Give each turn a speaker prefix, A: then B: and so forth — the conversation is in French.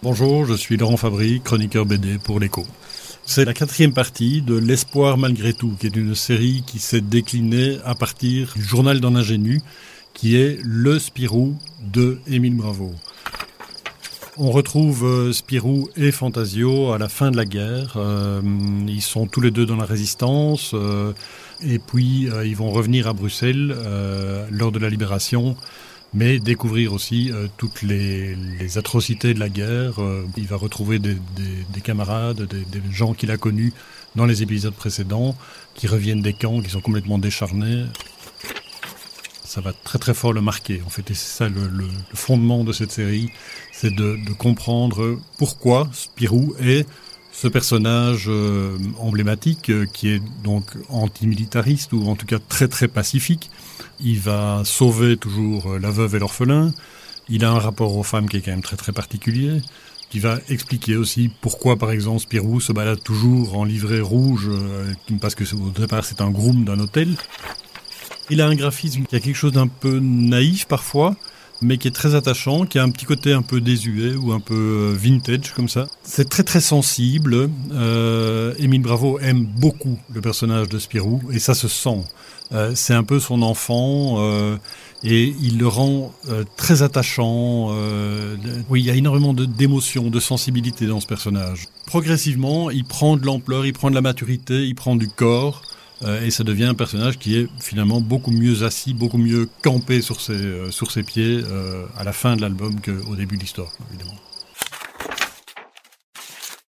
A: Bonjour, je suis Laurent Fabry, chroniqueur BD pour l'écho. C'est la quatrième partie de L'espoir malgré tout, qui est une série qui s'est déclinée à partir du journal d'un ingénu, qui est Le Spirou de Émile Bravo. On retrouve euh, Spirou et Fantasio à la fin de la guerre. Euh, ils sont tous les deux dans la résistance. Euh, et puis, ils vont revenir à Bruxelles lors de la libération mais découvrir aussi euh, toutes les, les, atrocités de la guerre. Euh, il va retrouver des, des, des camarades, des, des gens qu'il a connus dans les épisodes précédents, qui reviennent des camps, qui sont complètement décharnés. Ça va très très fort le marquer, en fait, c'est ça le, le, le, fondement de cette série, c'est de, de, comprendre pourquoi Spirou est ce personnage euh, emblématique euh, qui est donc antimilitariste ou en tout cas très très pacifique, il va sauver toujours euh, la veuve et l'orphelin. Il a un rapport aux femmes qui est quand même très très particulier. Qui va expliquer aussi pourquoi, par exemple, Spirou se balade toujours en livrée rouge, euh, parce que au départ c'est un groom d'un hôtel. Il a un graphisme qui a quelque chose d'un peu naïf parfois, mais qui est très attachant, qui a un petit côté un peu désuet ou un peu euh, vintage comme ça. C'est très très sensible. Euh, Émile Bravo aime beaucoup le personnage de Spirou et ça se sent. Euh, c'est un peu son enfant euh, et il le rend euh, très attachant. Euh, oui, il y a énormément d'émotions, de, sensibilité dans ce personnage. Progressivement, il prend de l'ampleur, il prend de la maturité, il prend du corps. Euh, et ça devient un personnage qui est finalement beaucoup mieux assis, beaucoup mieux campé sur ses, sur ses pieds à la fin de l'album qu'au début de l'histoire, évidemment.